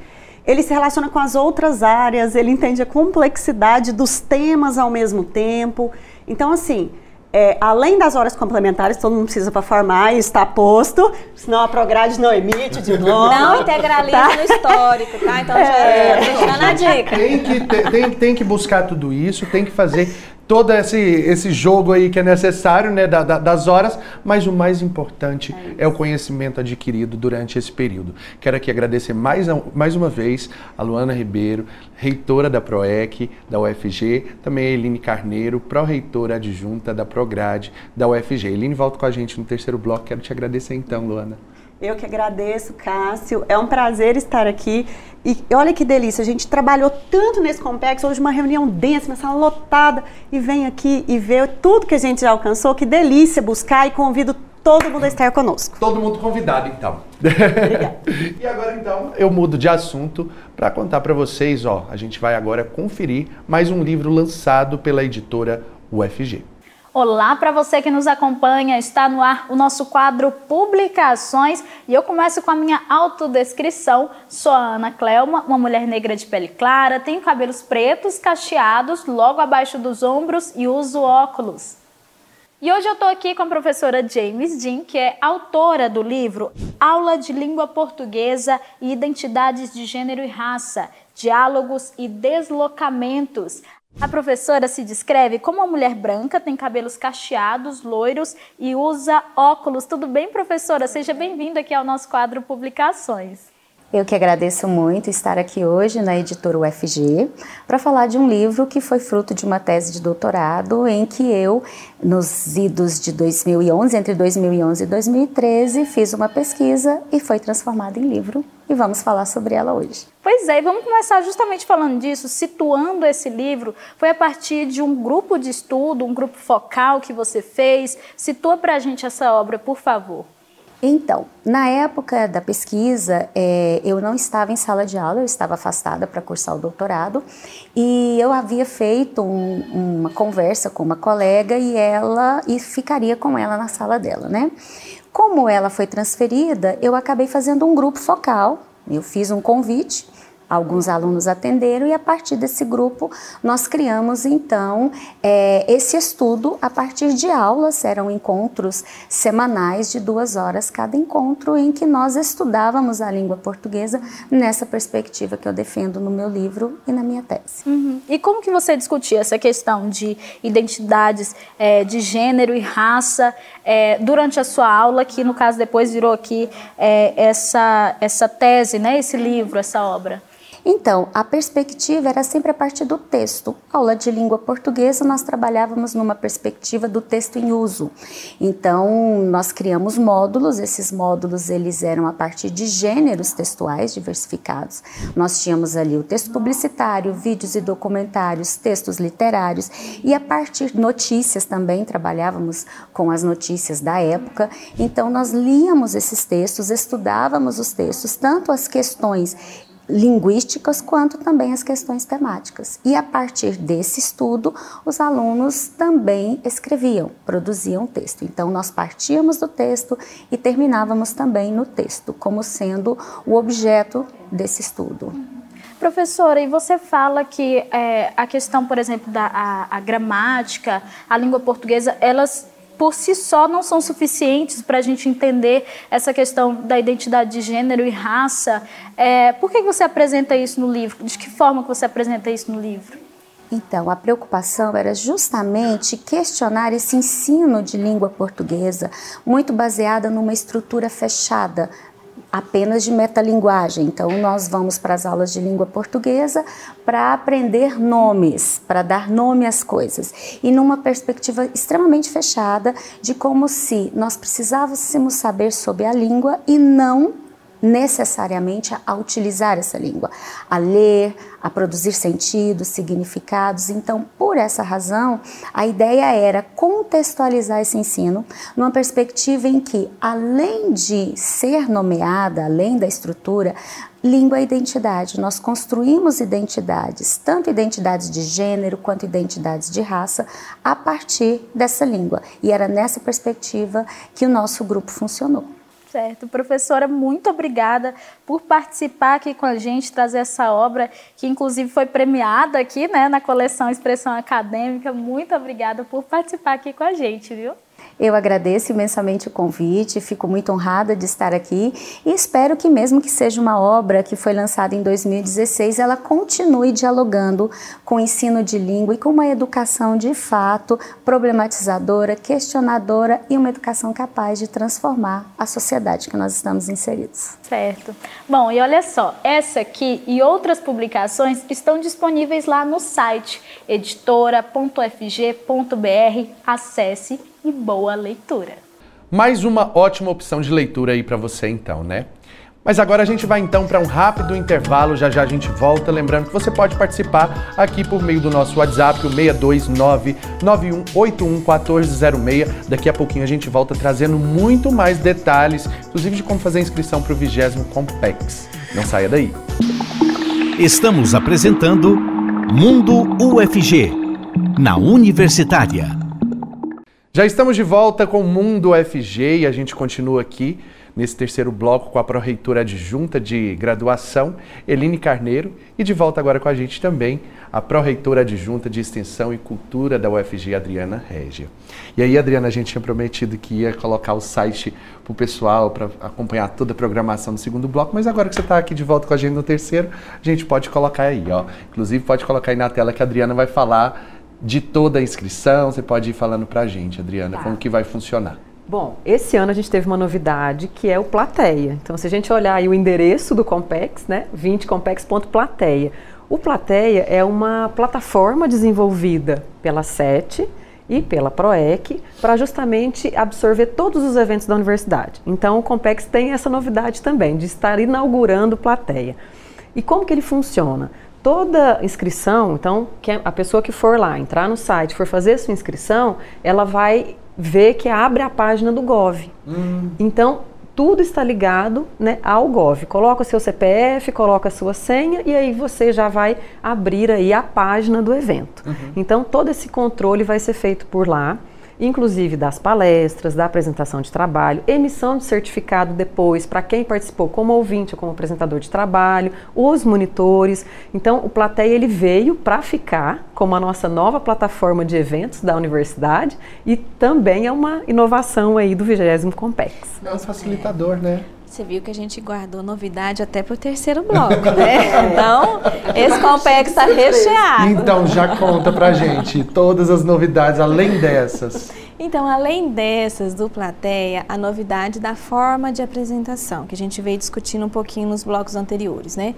ele se relaciona com as outras áreas, ele entende a complexidade dos temas ao mesmo tempo. Então, assim, é, além das horas complementares, todo mundo precisa para formar e está posto, senão a Prograde não emite de novo. Não integraliza tá? no histórico, tá? Então já é, deixando a dica. Tem que, tem, tem que buscar tudo isso, tem que fazer todo esse, esse jogo aí que é necessário, né, da, da, das horas, mas o mais importante é, é, o conhecimento adquirido durante esse período. Quero aqui agradecer mais, mais uma vez a Luana Ribeiro, reitora da PROEC, da UFG, também a Eline Carneiro, pró-reitora adjunta da Prograde, da UFG. Eline, volta com a gente no terceiro bloco. Quero te agradecer então, Luana. Eu que agradeço, Cássio. É um prazer estar aqui. E olha que delícia, a gente trabalhou tanto nesse complexo, hoje uma reunião densa, uma sala lotada, e vem aqui e vê tudo que a gente já alcançou. Que delícia buscar e convido todo mundo a estar conosco. Todo mundo convidado, então. E agora, então, eu mudo de assunto para contar para vocês, ó, a gente vai agora conferir mais um livro lançado pela editora UFG. Olá para você que nos acompanha, está no ar o nosso quadro Publicações e eu começo com a minha autodescrição. Sou a Ana Clelma, uma mulher negra de pele clara, tenho cabelos pretos cacheados logo abaixo dos ombros e uso óculos. E hoje eu estou aqui com a professora James Dean, que é autora do livro Aula de Língua Portuguesa e Identidades de Gênero e Raça, Diálogos e Deslocamentos. A professora se descreve como uma mulher branca, tem cabelos cacheados, loiros e usa óculos. Tudo bem, professora? Seja bem-vinda aqui ao nosso quadro Publicações. Eu que agradeço muito estar aqui hoje na editora UFG para falar de um livro que foi fruto de uma tese de doutorado em que eu, nos idos de 2011, entre 2011 e 2013, fiz uma pesquisa e foi transformada em livro e vamos falar sobre ela hoje. Pois é, e vamos começar justamente falando disso, situando esse livro. Foi a partir de um grupo de estudo, um grupo focal que você fez. Situa para a gente essa obra, por favor. Então, na época da pesquisa, é, eu não estava em sala de aula, eu estava afastada para cursar o doutorado e eu havia feito um, uma conversa com uma colega e ela e ficaria com ela na sala dela, né? Como ela foi transferida, eu acabei fazendo um grupo focal. Eu fiz um convite alguns alunos atenderam e a partir desse grupo nós criamos então é, esse estudo a partir de aulas, eram encontros semanais de duas horas cada encontro em que nós estudávamos a língua portuguesa nessa perspectiva que eu defendo no meu livro e na minha tese. Uhum. E como que você discutia essa questão de identidades é, de gênero e raça é, durante a sua aula, que no caso depois virou aqui essa, essa tese, né, esse livro, essa obra? Então, a perspectiva era sempre a partir do texto. Aula de língua portuguesa, nós trabalhávamos numa perspectiva do texto em uso. Então, nós criamos módulos, esses módulos eles eram a partir de gêneros textuais diversificados. Nós tínhamos ali o texto publicitário, vídeos e documentários, textos literários e a partir de notícias também trabalhávamos com as notícias da época. Então, nós líamos esses textos, estudávamos os textos, tanto as questões linguísticas quanto também as questões temáticas. E a partir desse estudo, os alunos também escreviam, produziam texto. Então, nós partíamos do texto e terminávamos também no texto, como sendo o objeto desse estudo. Professora, e você fala que é, a questão, por exemplo, da a, a gramática, a língua portuguesa, elas por si só não são suficientes para a gente entender essa questão da identidade de gênero e raça. É, por que você apresenta isso no livro? De que forma você apresenta isso no livro? Então, a preocupação era justamente questionar esse ensino de língua portuguesa, muito baseada numa estrutura fechada, apenas de metalinguagem. Então, nós vamos para as aulas de língua portuguesa para aprender nomes, para dar nome às coisas. E numa perspectiva extremamente fechada de como se nós precisávamos saber sobre a língua e não necessariamente a utilizar essa língua, a ler, a produzir sentidos, significados. Então, por essa razão, a ideia era contextualizar esse ensino numa perspectiva em que, além de ser nomeada, além da estrutura, língua é identidade. Nós construímos identidades, tanto identidades de gênero quanto identidades de raça, a partir dessa língua. E era nessa perspectiva que o nosso grupo funcionou. Certo. Professora, muito obrigada por participar aqui com a gente, trazer essa obra que inclusive foi premiada aqui, né, na coleção Expressão Acadêmica. Muito obrigada por participar aqui com a gente, viu? Eu agradeço imensamente o convite, fico muito honrada de estar aqui e espero que, mesmo que seja uma obra que foi lançada em 2016, ela continue dialogando com o ensino de língua e com uma educação de fato problematizadora, questionadora e uma educação capaz de transformar a sociedade que nós estamos inseridos. Certo. Bom, e olha só, essa aqui e outras publicações estão disponíveis lá no site editora.fg.br. Acesse e boa leitura. Mais uma ótima opção de leitura aí para você então, né? Mas agora a gente vai então para um rápido intervalo, já já a gente volta. Lembrando que você pode participar aqui por meio do nosso WhatsApp, o 629-9181-1406. Daqui a pouquinho a gente volta trazendo muito mais detalhes, inclusive de como fazer a inscrição para o 20 Compex. Não saia daí. Estamos apresentando Mundo UFG, na Universitária. Já estamos de volta com o Mundo UFG e a gente continua aqui nesse terceiro bloco com a pró-reitora adjunta de graduação, Eline Carneiro, e de volta agora com a gente também a pró-reitora adjunta de Extensão e Cultura da UFG, Adriana Régia. E aí, Adriana, a gente tinha prometido que ia colocar o site para o pessoal, para acompanhar toda a programação do segundo bloco, mas agora que você está aqui de volta com a gente no terceiro, a gente pode colocar aí, ó. Inclusive, pode colocar aí na tela que a Adriana vai falar de toda a inscrição? Você pode ir falando para a gente, Adriana, tá. como que vai funcionar. Bom, esse ano a gente teve uma novidade que é o Plateia. Então, se a gente olhar aí o endereço do Compex, né, 20compex.plateia. O Plateia é uma plataforma desenvolvida pela SET e pela PROEC para justamente absorver todos os eventos da universidade. Então, o Compex tem essa novidade também de estar inaugurando Plateia. E como que ele funciona? Toda inscrição, então, a pessoa que for lá, entrar no site, for fazer sua inscrição, ela vai ver que abre a página do Gov. Hum. Então, tudo está ligado né, ao Gov. Coloca o seu CPF, coloca a sua senha e aí você já vai abrir aí a página do evento. Uhum. Então, todo esse controle vai ser feito por lá inclusive das palestras, da apresentação de trabalho, emissão de certificado depois para quem participou como ouvinte ou como apresentador de trabalho, os monitores. Então, o Plateia ele veio para ficar como a nossa nova plataforma de eventos da universidade e também é uma inovação aí do 20 Compex. É um facilitador, né? Você viu que a gente guardou novidade até para o terceiro bloco, né? Então, esse Compex está recheado. Então, já conta pra gente todas as novidades além dessas. Então, além dessas do plateia, a novidade da forma de apresentação, que a gente veio discutindo um pouquinho nos blocos anteriores, né?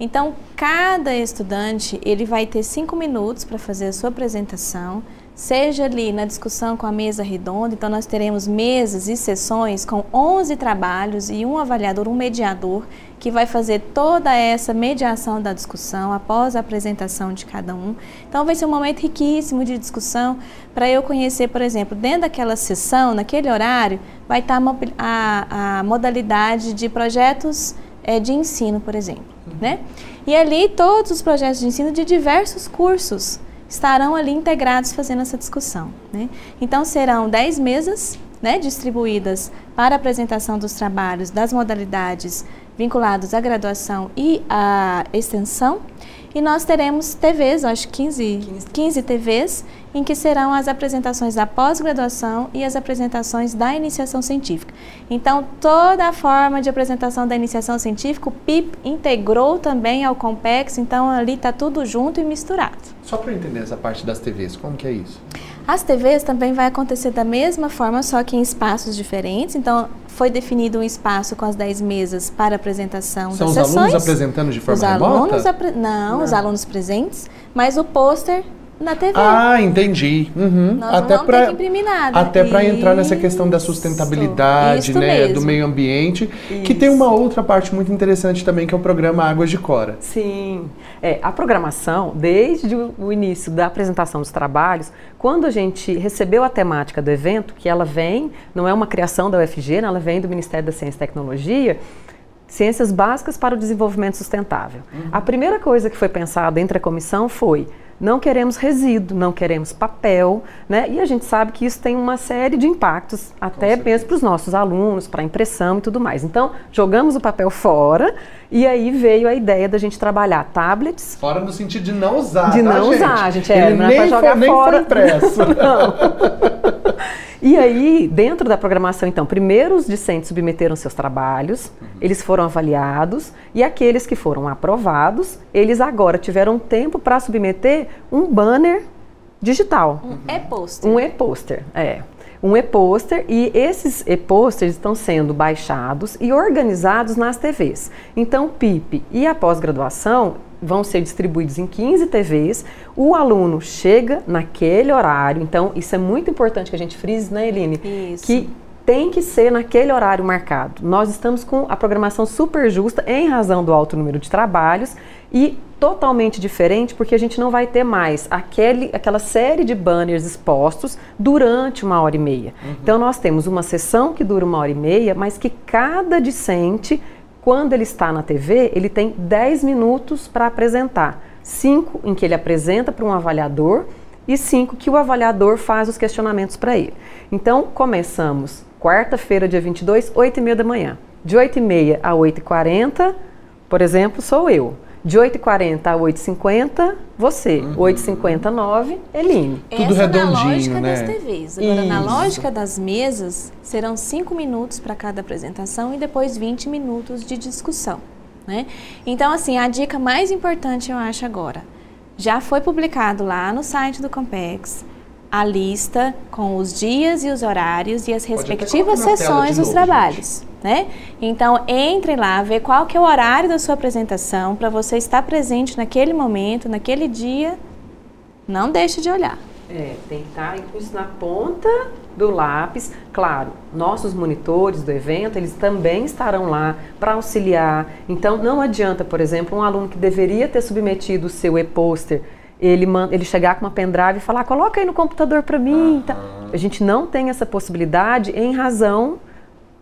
Então, cada estudante, ele vai ter cinco minutos para fazer a sua apresentação, seja ali na discussão com a mesa redonda, então nós teremos mesas e sessões com 11 trabalhos e um avaliador, um mediador, que vai fazer toda essa mediação da discussão após a apresentação de cada um. Então vai ser um momento riquíssimo de discussão para eu conhecer, por exemplo, dentro daquela sessão, naquele horário, vai estar a, a modalidade de projetos é, de ensino, por exemplo. Uhum. Né? E ali todos os projetos de ensino de diversos cursos estarão ali integrados fazendo essa discussão. Né? Então serão 10 mesas né, distribuídas para apresentação dos trabalhos das modalidades vinculados à graduação e à extensão. E nós teremos TVs, acho 15, 15. 15 TVs, em que serão as apresentações da pós-graduação e as apresentações da iniciação científica. Então, toda a forma de apresentação da iniciação científica, o PIP integrou também ao Compex, então ali está tudo junto e misturado. Só para entender essa parte das TVs, como que é isso? As TVs também vai acontecer da mesma forma, só que em espaços diferentes. Então, foi definido um espaço com as 10 mesas para apresentação São das os sessões. alunos apresentando de forma os remota? Alunos apre... não, Não, os alunos presentes, mas o pôster na TV. Ah, entendi. Uhum. Nós até não pra, imprimir nada. Até para entrar nessa questão da sustentabilidade, Isso né, mesmo. do meio ambiente, Isso. que tem uma outra parte muito interessante também que é o programa Águas de Cora. Sim. É, a programação, desde o início da apresentação dos trabalhos, quando a gente recebeu a temática do evento, que ela vem, não é uma criação da UFG, né, ela vem do Ministério da Ciência e Tecnologia, Ciências Básicas para o Desenvolvimento Sustentável. Uhum. A primeira coisa que foi pensada entre a comissão foi não queremos resíduo, não queremos papel, né? E a gente sabe que isso tem uma série de impactos, até mesmo para os nossos alunos, para a impressão e tudo mais. Então, jogamos o papel fora e aí veio a ideia da gente trabalhar tablets. Fora no sentido de não usar, De tá, não gente? usar, gente. É, Ele não é para jogar foi, nem fora. foi impresso. não. E aí, dentro da programação, então, primeiro os discentes submeteram seus trabalhos, uhum. eles foram avaliados e aqueles que foram aprovados, eles agora tiveram tempo para submeter um banner digital. Um e-poster. Um e-poster, é. Um e-poster e esses e-posters estão sendo baixados e organizados nas TVs. Então, o PIP e a pós-graduação vão ser distribuídos em 15 TVs. O aluno chega naquele horário, então isso é muito importante que a gente frise, né, Eline? Isso. Que tem que ser naquele horário marcado. Nós estamos com a programação super justa em razão do alto número de trabalhos e totalmente diferente porque a gente não vai ter mais aquele, aquela série de banners expostos durante uma hora e meia. Uhum. Então nós temos uma sessão que dura uma hora e meia, mas que cada discente quando ele está na TV, ele tem 10 minutos para apresentar. Cinco em que ele apresenta para um avaliador e cinco que o avaliador faz os questionamentos para ele. Então, começamos quarta-feira, dia 22, 8 e meia da manhã. De 8 e meia a 8 e 40, por exemplo, sou eu. De 8h40 a 8h50, você. Uhum. 8h59, Eline. Tudo Essa redondinho, na lógica né? das TVs. Agora, Isso. na lógica das mesas, serão 5 minutos para cada apresentação e depois 20 minutos de discussão. Né? Então, assim, a dica mais importante, eu acho, agora. Já foi publicado lá no site do Compex a lista com os dias e os horários e as respectivas sessões dos trabalhos. Né? Então, entre lá, vê qual que é o horário da sua apresentação para você estar presente naquele momento, naquele dia. Não deixe de olhar. É, tem que estar isso na ponta do lápis. Claro, nossos monitores do evento, eles também estarão lá para auxiliar. Então, não adianta, por exemplo, um aluno que deveria ter submetido o seu e-poster ele, ele chegar com uma pendrive e falar, coloca aí no computador para mim. Tá. A gente não tem essa possibilidade em razão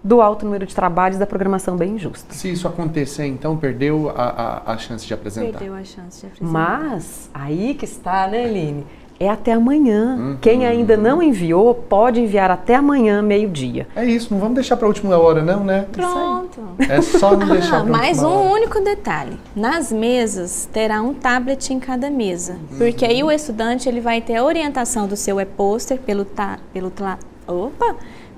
do alto número de trabalhos da programação bem injusta. Se isso acontecer, então, perdeu a, a, a chance de apresentar. Perdeu a chance de apresentar. Mas, aí que está, né, Eline? É até amanhã. Uhum. Quem ainda não enviou, pode enviar até amanhã, meio-dia. É isso, não vamos deixar para a última hora, não, né? Pronto. É só não deixar para Mais um hora. único detalhe. Nas mesas, terá um tablet em cada mesa. Uhum. Porque aí o estudante ele vai ter a orientação do seu e-poster pelo, ta, pelo, tla, opa,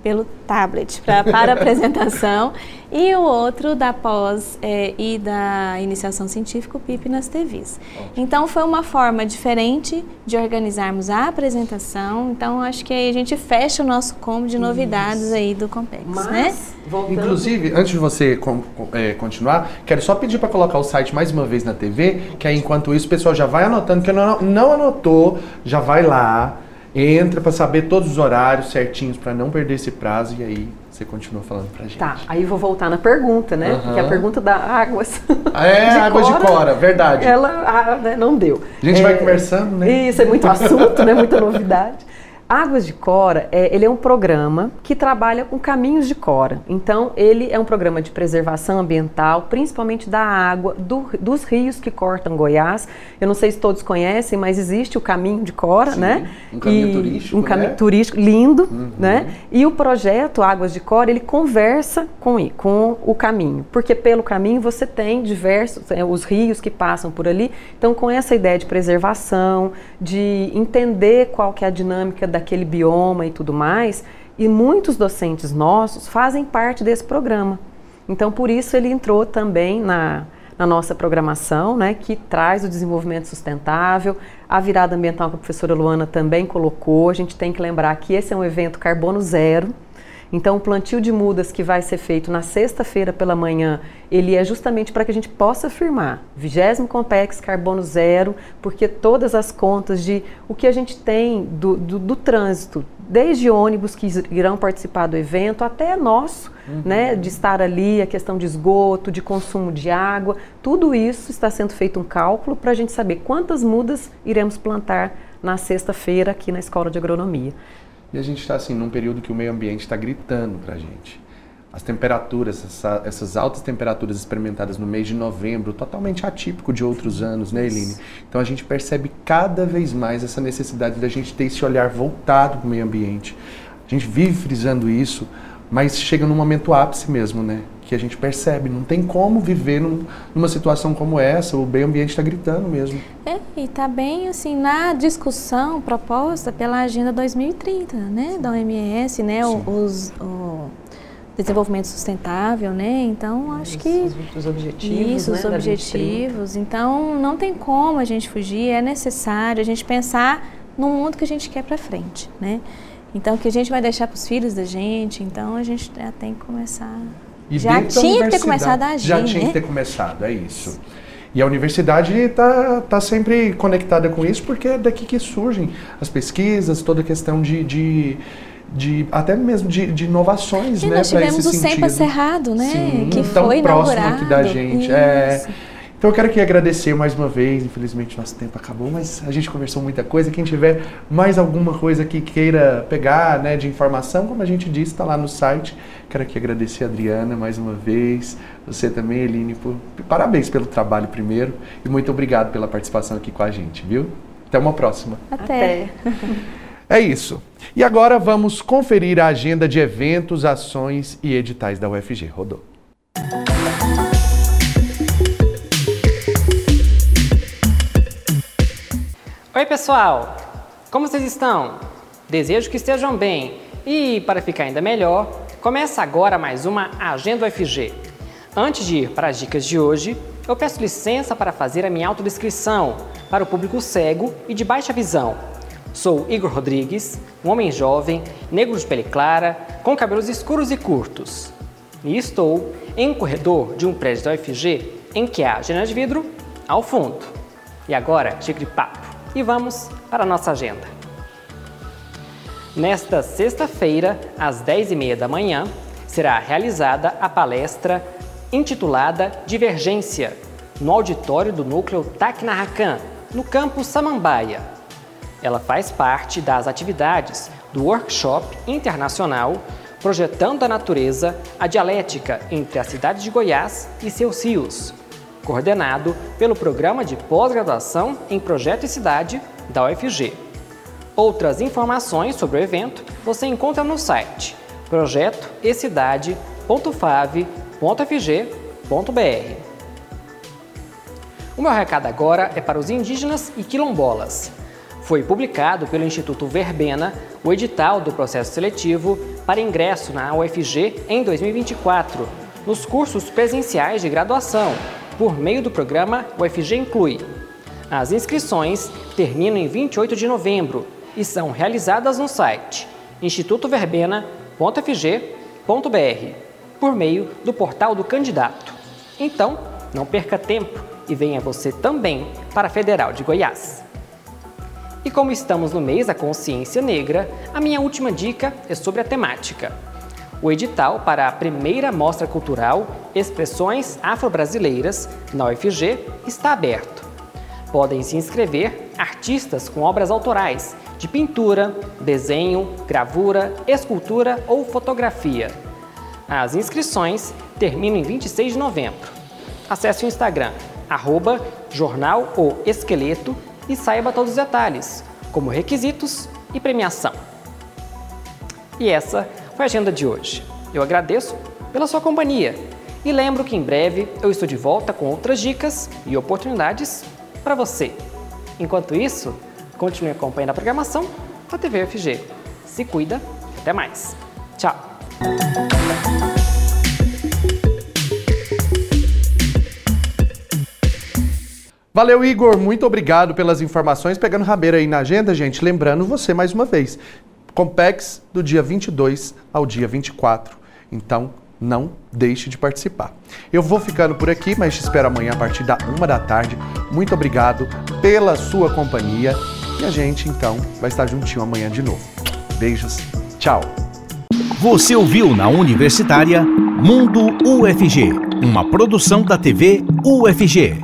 pelo tablet pra, para apresentação e o outro da pós é, e da iniciação científica, o PIP nas TVs. Então foi uma forma diferente de organizarmos a apresentação. Então acho que aí a gente fecha o nosso combo de novidades Isso. aí do Compex, Mas, né? Voltando... Inclusive, antes de você com, é, continuar, quero só pedir para colocar o site mais uma vez na TV, que aí enquanto isso o pessoal já vai anotando, que não, não anotou, já vai lá, entra para saber todos os horários certinhos para não perder esse prazo e aí você continua falando pra gente. Tá, aí vou voltar na pergunta, né? Uhum. Que é a pergunta da águas. Ah, é, de águas cora, de cora, verdade. Ela ah, né, não deu. A gente é, vai conversando, né? Isso, é muito assunto, né? Muita novidade. Águas de Cora, é, ele é um programa que trabalha com caminhos de Cora. Então, ele é um programa de preservação ambiental, principalmente da água, do, dos rios que cortam Goiás. Eu não sei se todos conhecem, mas existe o caminho de Cora, Sim, né? Um caminho e, turístico, Um caminho né? turístico lindo, uhum. né? E o projeto Águas de Cora, ele conversa com, com o caminho, porque pelo caminho você tem diversos, é, os rios que passam por ali. Então, com essa ideia de preservação, de entender qual que é a dinâmica da daquele bioma e tudo mais, e muitos docentes nossos fazem parte desse programa. Então, por isso ele entrou também na, na nossa programação, né, que traz o desenvolvimento sustentável, a virada ambiental que a professora Luana também colocou. A gente tem que lembrar que esse é um evento carbono zero, então, o plantio de mudas que vai ser feito na sexta-feira pela manhã, ele é justamente para que a gente possa afirmar 20 Compex Carbono Zero, porque todas as contas de o que a gente tem do, do, do trânsito, desde ônibus que irão participar do evento até nosso, uhum. né, de estar ali, a questão de esgoto, de consumo de água, tudo isso está sendo feito um cálculo para a gente saber quantas mudas iremos plantar na sexta-feira aqui na Escola de Agronomia. E a gente está assim num período que o meio ambiente está gritando para a gente. As temperaturas, essa, essas altas temperaturas experimentadas no mês de novembro, totalmente atípico de outros anos, né, Eline? Então a gente percebe cada vez mais essa necessidade da gente ter esse olhar voltado para o meio ambiente. A gente vive frisando isso, mas chega num momento ápice mesmo, né? Que a gente percebe, não tem como viver num, numa situação como essa, o meio ambiente está gritando mesmo. É, e está bem assim na discussão proposta pela Agenda 2030, né, da OMS, né, os, o desenvolvimento sustentável, né, então acho isso, que... Os objetivos, Isso, né, os objetivos, então não tem como a gente fugir, é necessário a gente pensar no mundo que a gente quer para frente, né. Então, o que a gente vai deixar para os filhos da gente, então a gente já tem que começar. E já tinha que ter começado a agir. Já tinha né? que ter começado, é isso. E a universidade está tá sempre conectada com isso, porque é daqui que surgem as pesquisas, toda a questão de, de, de até mesmo de, de inovações, e né? Nós tivemos o SEMPA Cerrado, né? Sim, que tão foi próximo aqui da gente. É. Isso. É, então eu quero aqui agradecer mais uma vez, infelizmente nosso tempo acabou, mas a gente conversou muita coisa. Quem tiver mais alguma coisa que queira pegar né, de informação, como a gente disse, está lá no site. Quero aqui agradecer a Adriana mais uma vez, você também, Eline, por... parabéns pelo trabalho primeiro e muito obrigado pela participação aqui com a gente, viu? Até uma próxima. Até. É isso. E agora vamos conferir a agenda de eventos, ações e editais da UFG. Rodou. Oi, pessoal! Como vocês estão? Desejo que estejam bem. E, para ficar ainda melhor, começa agora mais uma Agenda UFG. Antes de ir para as dicas de hoje, eu peço licença para fazer a minha autodescrição para o público cego e de baixa visão. Sou Igor Rodrigues, um homem jovem, negro de pele clara, com cabelos escuros e curtos. E estou em um corredor de um prédio da UFG em que há janela de vidro ao fundo. E agora, chega de papo e vamos para a nossa agenda. Nesta sexta-feira, às 10h30 da manhã, será realizada a palestra intitulada Divergência, no auditório do núcleo Tacnarracan, no campus Samambaia. Ela faz parte das atividades do workshop internacional Projetando a Natureza, a Dialética entre a cidade de Goiás e seus rios, coordenado pelo Programa de Pós-Graduação em Projeto e Cidade da UFG. Outras informações sobre o evento você encontra no site projetoecidade.fave.fg.br. O meu recado agora é para os indígenas e quilombolas. Foi publicado pelo Instituto Verbena o edital do processo seletivo para ingresso na UFG em 2024, nos cursos presenciais de graduação, por meio do programa UFG Inclui. As inscrições terminam em 28 de novembro e são realizadas no site institutoverbena.fg.br, por meio do portal do candidato. Então, não perca tempo e venha você também para a Federal de Goiás. E como estamos no mês da consciência negra, a minha última dica é sobre a temática. O edital para a primeira mostra cultural Expressões Afro-Brasileiras na UFG está aberto. Podem se inscrever artistas com obras autorais de pintura, desenho, gravura, escultura ou fotografia. As inscrições terminam em 26 de novembro. Acesse o Instagram, arroba Jornal Esqueleto e saiba todos os detalhes, como requisitos e premiação. E essa foi a agenda de hoje. Eu agradeço pela sua companhia e lembro que em breve eu estou de volta com outras dicas e oportunidades para você. Enquanto isso, continue acompanhando a programação da TV UFG. Se cuida até mais. Tchau! Valeu, Igor. Muito obrigado pelas informações. Pegando rabeira aí na agenda, gente. Lembrando você mais uma vez: Compex do dia 22 ao dia 24. Então, não deixe de participar. Eu vou ficando por aqui, mas te espero amanhã a partir da uma da tarde. Muito obrigado pela sua companhia e a gente então vai estar juntinho amanhã de novo. Beijos, tchau. Você ouviu na Universitária Mundo UFG, uma produção da TV UFG.